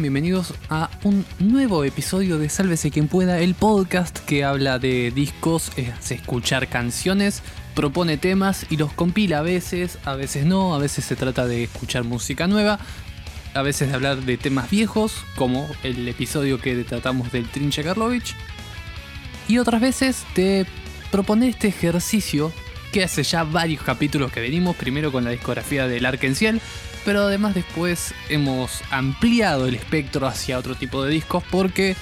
Bienvenidos a un nuevo episodio de Sálvese quien pueda, el podcast que habla de discos, es escuchar canciones, propone temas y los compila. A veces, a veces no, a veces se trata de escuchar música nueva, a veces de hablar de temas viejos, como el episodio que tratamos del Trinche Karlovich, y otras veces te propone este ejercicio que hace ya varios capítulos que venimos, primero con la discografía del Arkenciel, pero además después hemos ampliado el espectro hacia otro tipo de discos porque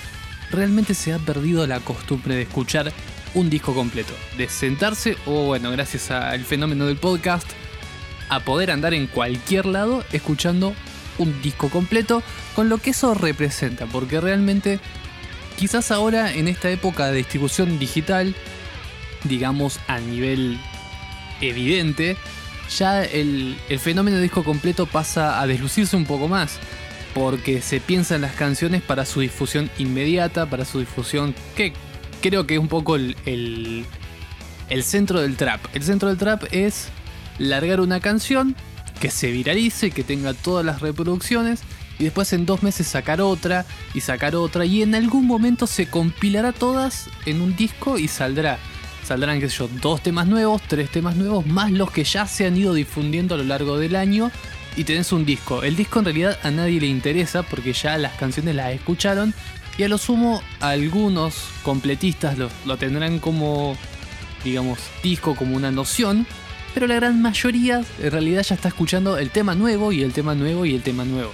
realmente se ha perdido la costumbre de escuchar un disco completo, de sentarse o bueno, gracias al fenómeno del podcast, a poder andar en cualquier lado escuchando un disco completo con lo que eso representa, porque realmente quizás ahora en esta época de distribución digital, digamos a nivel evidente, ya el, fenómeno de disco completo pasa a deslucirse un poco más. Porque se piensa en las canciones para su difusión inmediata, para su difusión que creo que es un poco el, el, el centro del trap. El centro del trap es largar una canción que se viralice, que tenga todas las reproducciones y después en dos meses sacar otra y sacar otra y en algún momento se compilará todas en un disco y saldrá saldrán, qué sé yo, dos temas nuevos, tres temas nuevos, más los que ya se han ido difundiendo a lo largo del año y tenés un disco. El disco en realidad a nadie le interesa porque ya las canciones las escucharon y a lo sumo algunos completistas lo, tendrán como, digamos, disco, como una noción, pero la gran mayoría en realidad ya está escuchando el tema nuevo y el tema nuevo y el tema nuevo.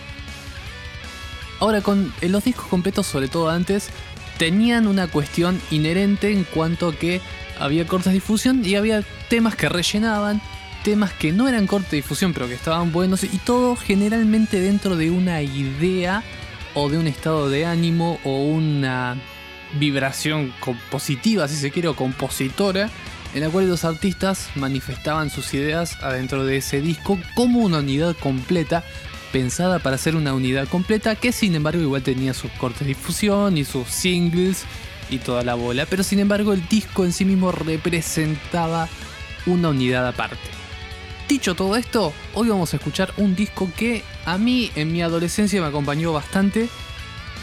Ahora con los discos completos, sobre todo antes, tenían una cuestión inherente en cuanto a que había corta difusión y había temas que rellenaban, temas que no eran corta difusión pero que estaban buenos y todo generalmente dentro de una idea o de un estado de ánimo o una vibración compositiva, si se quiere, o compositora, en la cual los artistas manifestaban sus ideas adentro de ese disco como una unidad completa, pensada para ser una unidad completa, que sin embargo igual tenía sus cortes de difusión y sus singles y toda la bola, pero sin embargo el disco en sí mismo representaba una unidad aparte. Dicho todo esto, hoy vamos a escuchar un disco que a mí en mi adolescencia me acompañó bastante.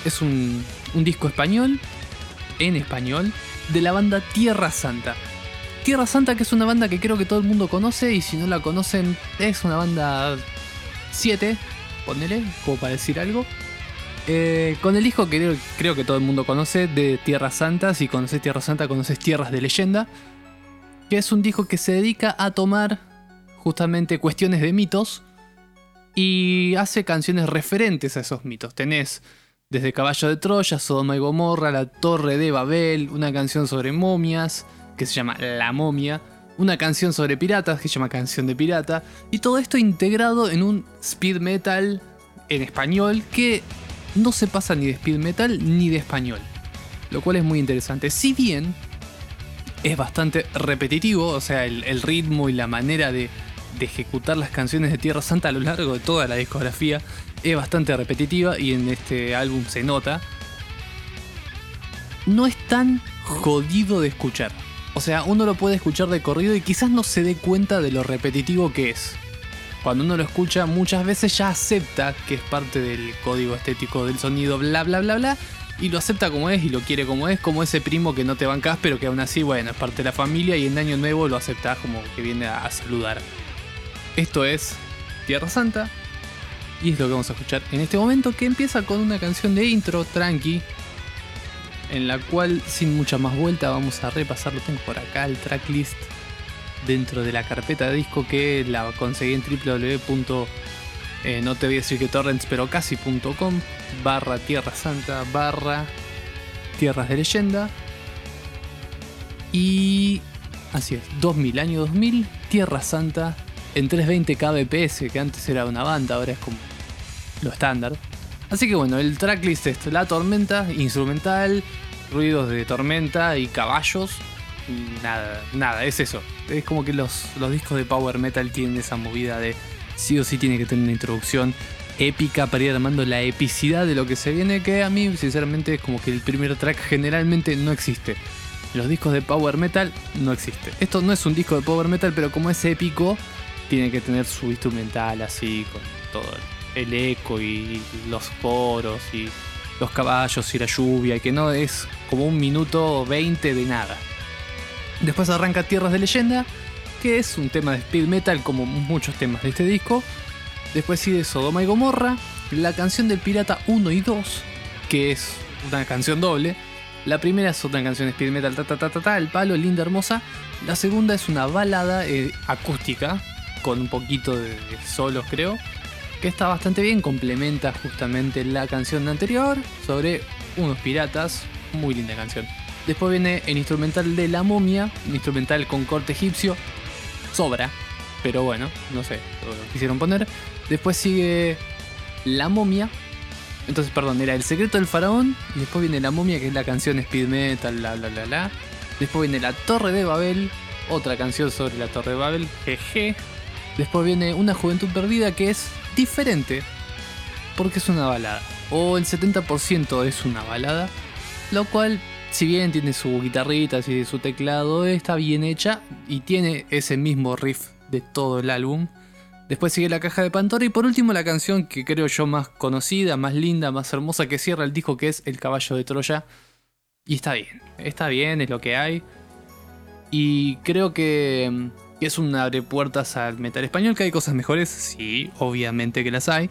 Es un, disco español, en español, de la banda Tierra Santa. Tierra Santa que es una banda que creo que todo el mundo conoce y si no la conocen es una banda 7, ponele, como para decir algo. Eh, con el disco que creo, que todo el mundo conoce de Tierra Santa, si conoces Tierra Santa conoces Tierras de Leyenda, que es un disco que se dedica a tomar justamente cuestiones de mitos y hace canciones referentes a esos mitos. Tenés desde Caballo de Troya, Sodoma y Gomorra, La Torre de Babel, una canción sobre momias que se llama La momia, una canción sobre piratas que se llama Canción de Pirata, y todo esto integrado en un speed metal en español que no se pasa ni de speed metal ni de español. Lo cual es muy interesante. Si bien es bastante repetitivo, o sea, el, ritmo y la manera de, de, ejecutar las canciones de Tierra Santa a lo largo de toda la discografía es bastante repetitiva y en este álbum se nota. No es tan jodido de escuchar. O sea, uno lo puede escuchar de corrido y quizás no se dé cuenta de lo repetitivo que es cuando uno lo escucha muchas veces ya acepta que es parte del código estético del sonido, bla bla bla bla, y lo acepta como es y lo quiere como es, como ese primo que no te bancas pero que aún así, bueno, es parte de la familia y en Año Nuevo lo aceptas como que viene a, saludar. Esto es Tierra Santa y es lo que vamos a escuchar en este momento que empieza con una canción de intro tranqui en la cual sin mucha más vuelta vamos a repasarlo, tengo por acá el tracklist dentro de la carpeta de disco que la conseguí en www. Eh, te voy a decir que torrents, pero casi.com barra Tierra Santa barra Tierras de Leyenda. Y así es, 2000, año 2000, Tierra Santa en 320 kbps, que antes era una banda, ahora es como lo estándar. Así que bueno, el tracklist es La Tormenta, instrumental, ruidos de tormenta y caballos. Nada, nada, es eso es como que los, los discos de power metal tienen esa movida de sí o sí tiene que tener una introducción épica para ir armando la epicidad de lo que se viene, que a mí sinceramente es como que el primer track generalmente no existe. Los discos de power metal no existe. Esto no es un disco de power metal, pero como es épico, tiene que tener su instrumental así, con todo el eco y los coros y los caballos y la lluvia, y que no es como un minuto 20 de nada. Después arranca Tierras de Leyenda, que es un tema de speed metal como muchos temas de este disco. Después sigue Sodoma y Gomorra, la canción del Pirata 1 y 2, que es una canción doble. La primera es otra canción de speed metal, ta ta ta ta, ta el palo, linda, hermosa. La segunda es una balada eh, acústica, con un poquito de solos creo, que está bastante bien, complementa justamente la canción anterior sobre unos piratas, muy linda canción. Después viene el instrumental de La Momia, un instrumental con corte egipcio, sobra, pero bueno, no sé, lo quisieron poner. Después sigue La Momia, entonces, perdón, era El secreto del faraón, y después viene La Momia, que es la canción speed metal, la la la la. Después viene La Torre de Babel, otra canción sobre la Torre de Babel, jeje. Después viene Una Juventud Perdida, que es diferente, porque es una balada. O el 70% es una balada, lo cual, si bien tiene su guitarrita su teclado, está bien hecha y tiene ese mismo riff de todo el álbum. Después sigue la caja de Pandora y por último la canción que creo yo más conocida, más linda, más hermosa que cierra el disco que es El caballo de Troya. Y está bien, está bien, es lo que hay. Y creo que es un abre puertas al metal español, que hay cosas mejores, sí, obviamente que las hay,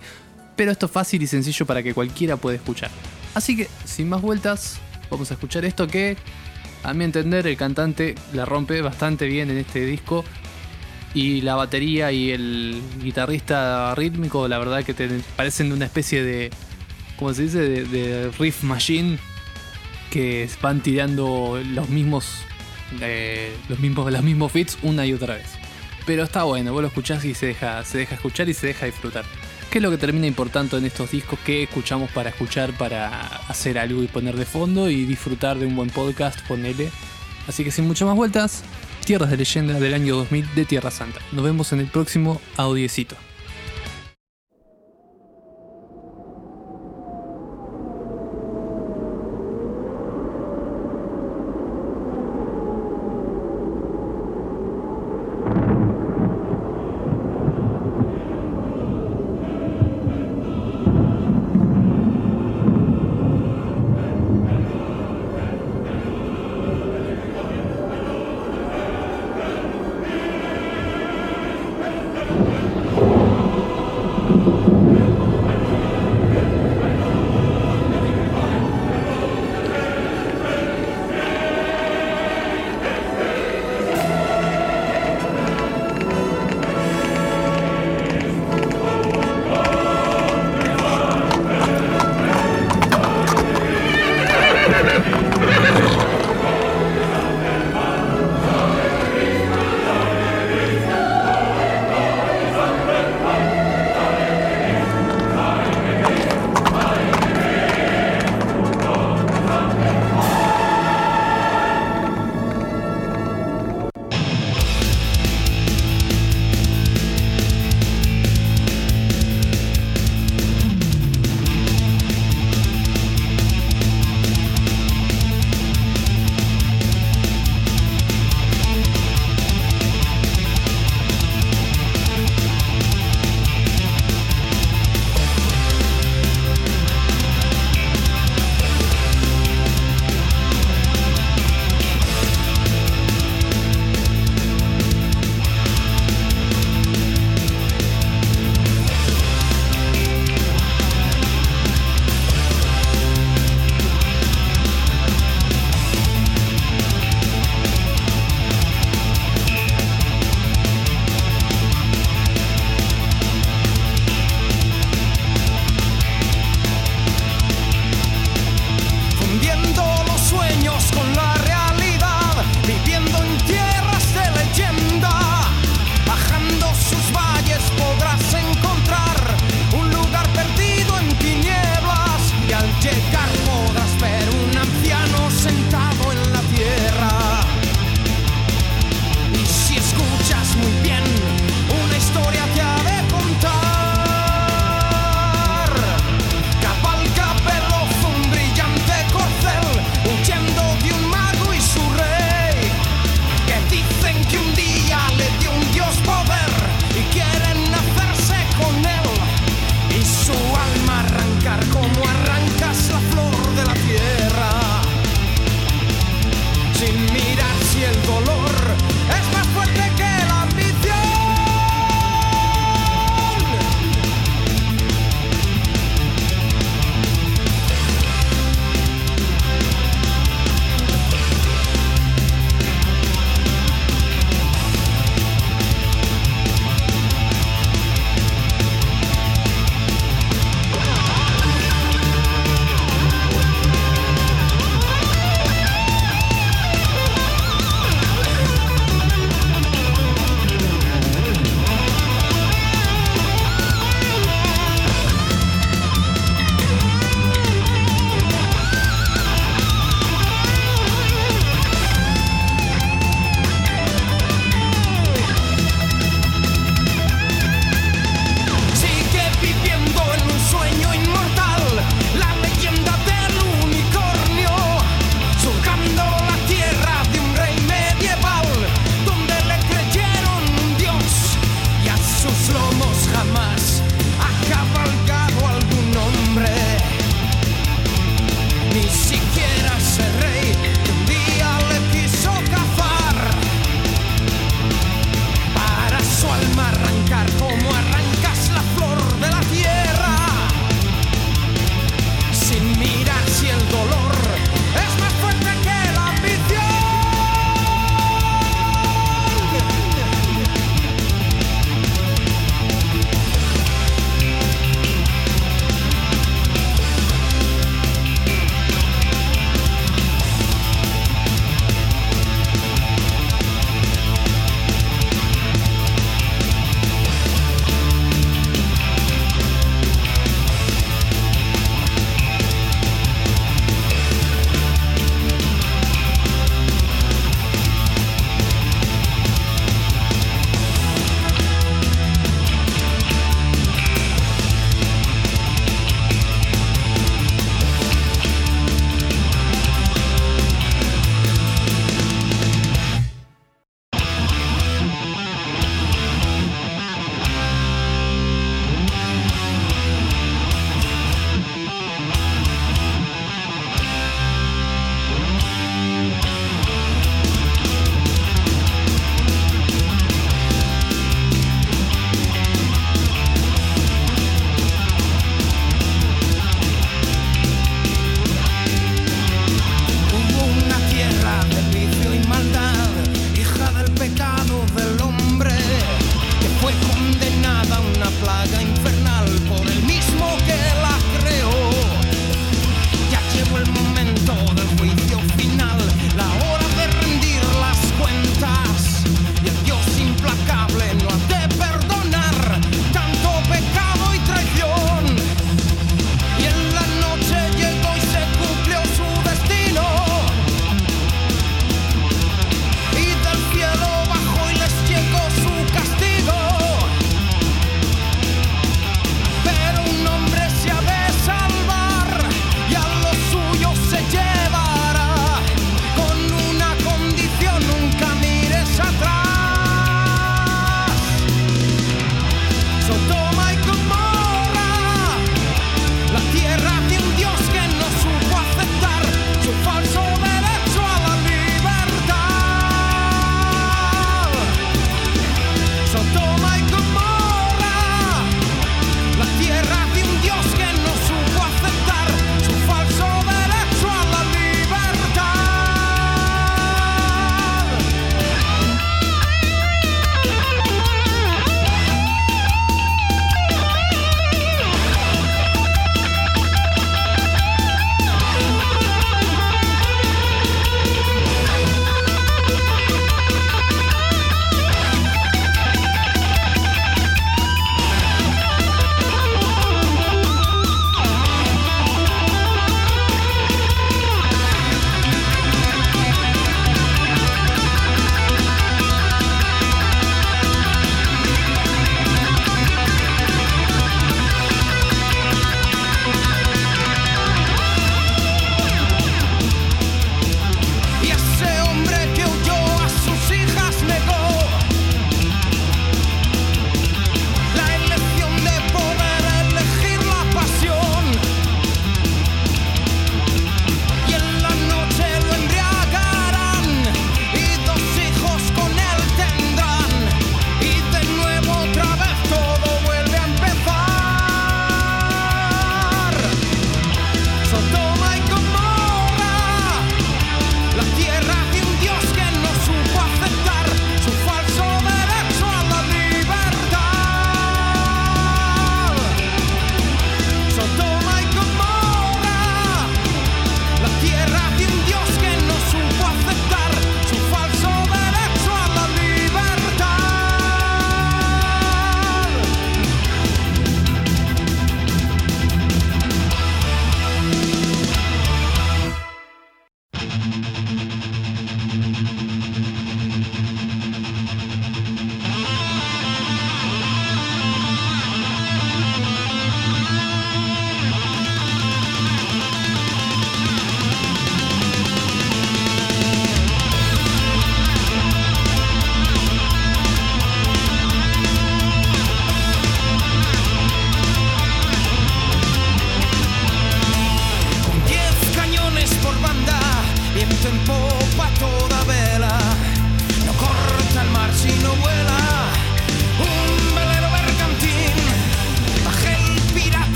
pero esto es fácil y sencillo para que cualquiera pueda escuchar. Así que, sin más vueltas, vamos a escuchar esto que, a mi entender, el cantante la rompe bastante bien en este disco. Y la batería y el guitarrista rítmico, la verdad que te parecen una especie de, ¿cómo se dice? De, riff machine que van tirando los mismos los, mismos, los mismos fits una y otra vez. Pero está bueno, vos lo escuchás y se deja, se deja escuchar y se deja disfrutar. ¿Qué es lo que termina importante en estos discos? ¿Qué escuchamos para escuchar, para hacer algo y poner de fondo y disfrutar de un buen podcast? Ponele. Así que sin muchas más vueltas, Tierras de Leyenda del año 2000 de Tierra Santa. Nos vemos en el próximo audiecito.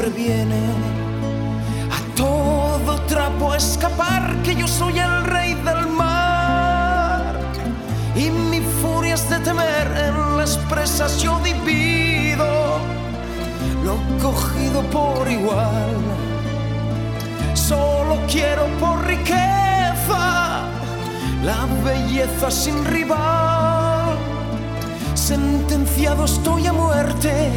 siempre viene a todo trapo a escapar, que yo soy el rey del mar. Y mi furia es de temer, en las presas yo divido lo cogido por igual. Solo quiero por riqueza la belleza sin rival. Sentenciado estoy a muerte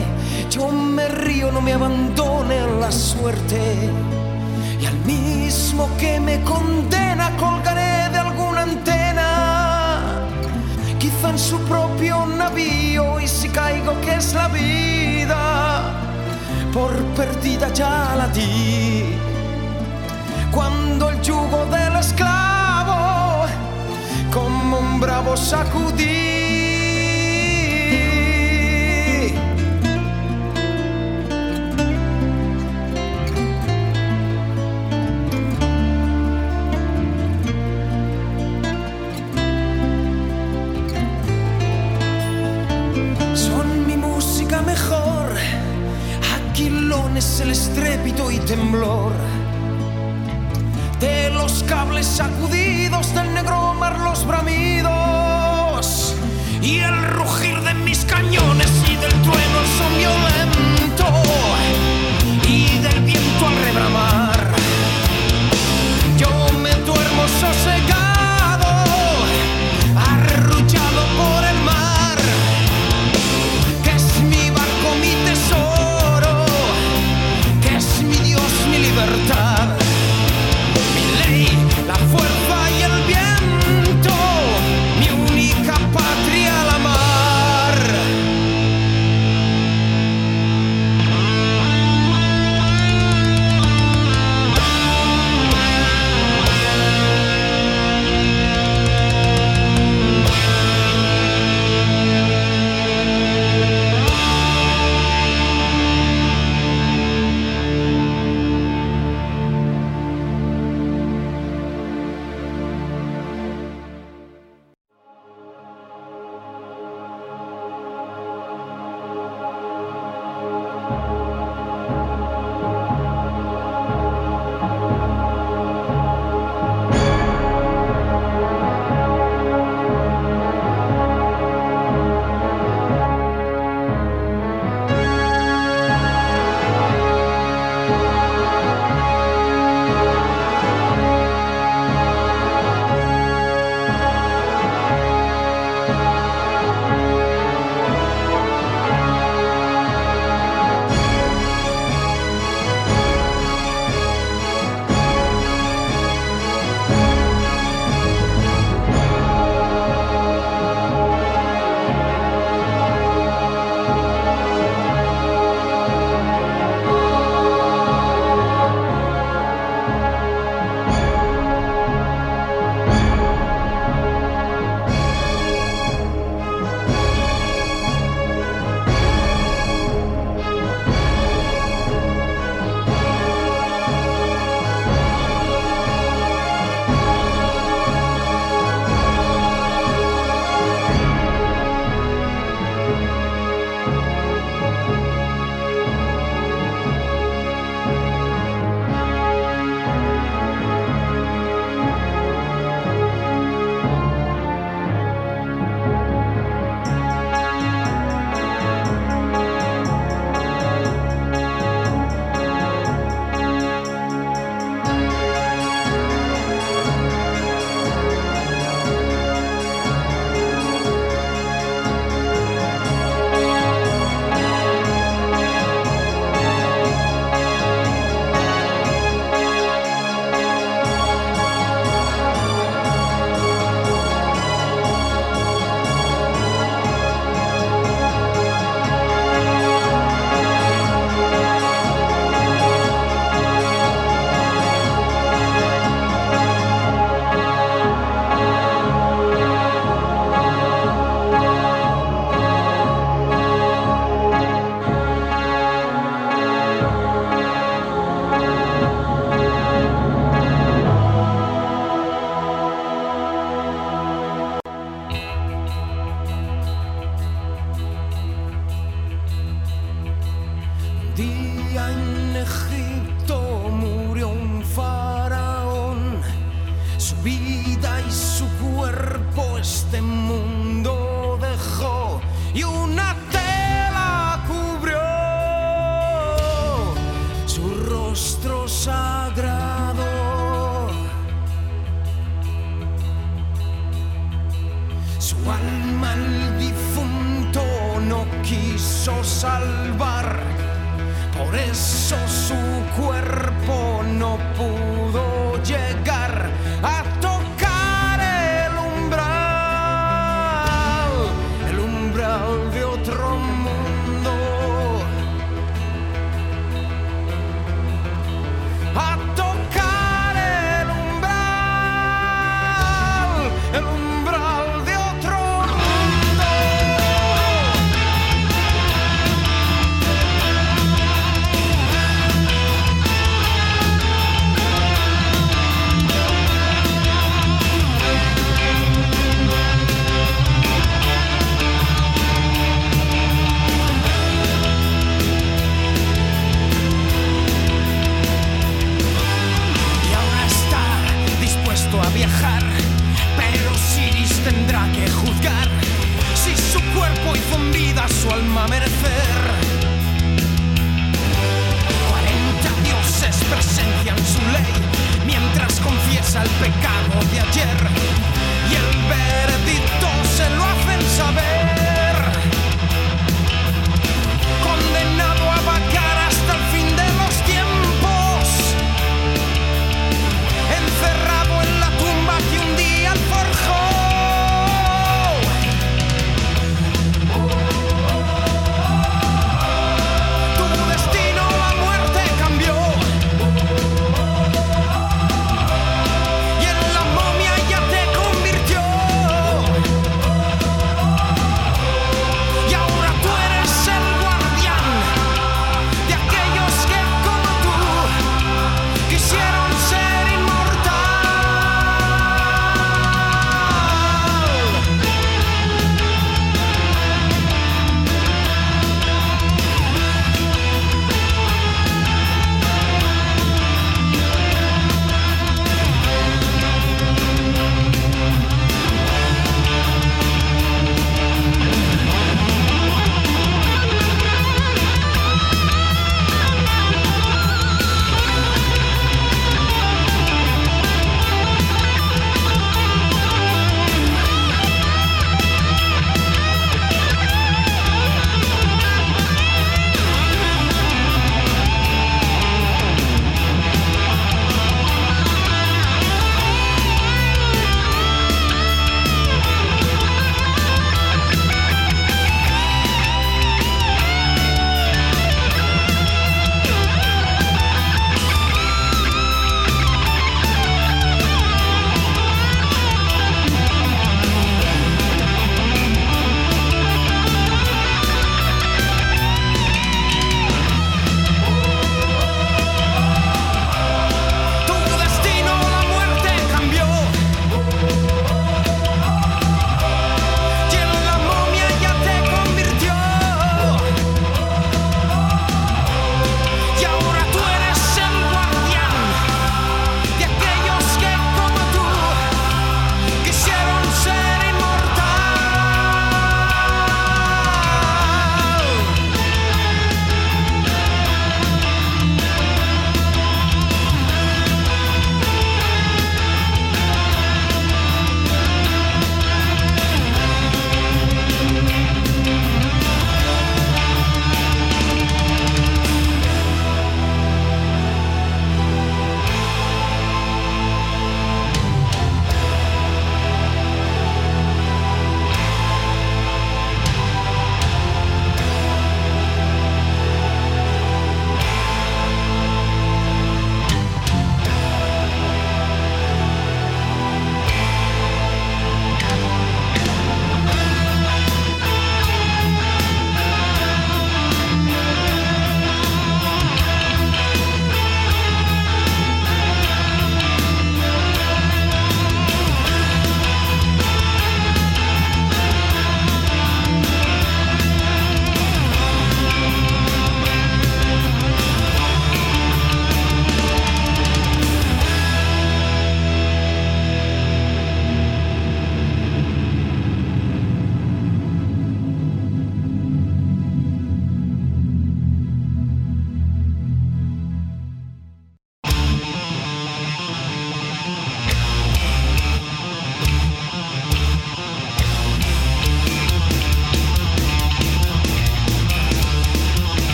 yo me río, no me abandone la suerte. Y al mismo que me condena colgaré de alguna antena. Quizá en su propio navío y si caigo que es la vida. Por perdida ya la di. Cuando el yugo del esclavo como un bravo sacudí. El estrépito y temblor de los cables sacudidos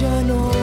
ya no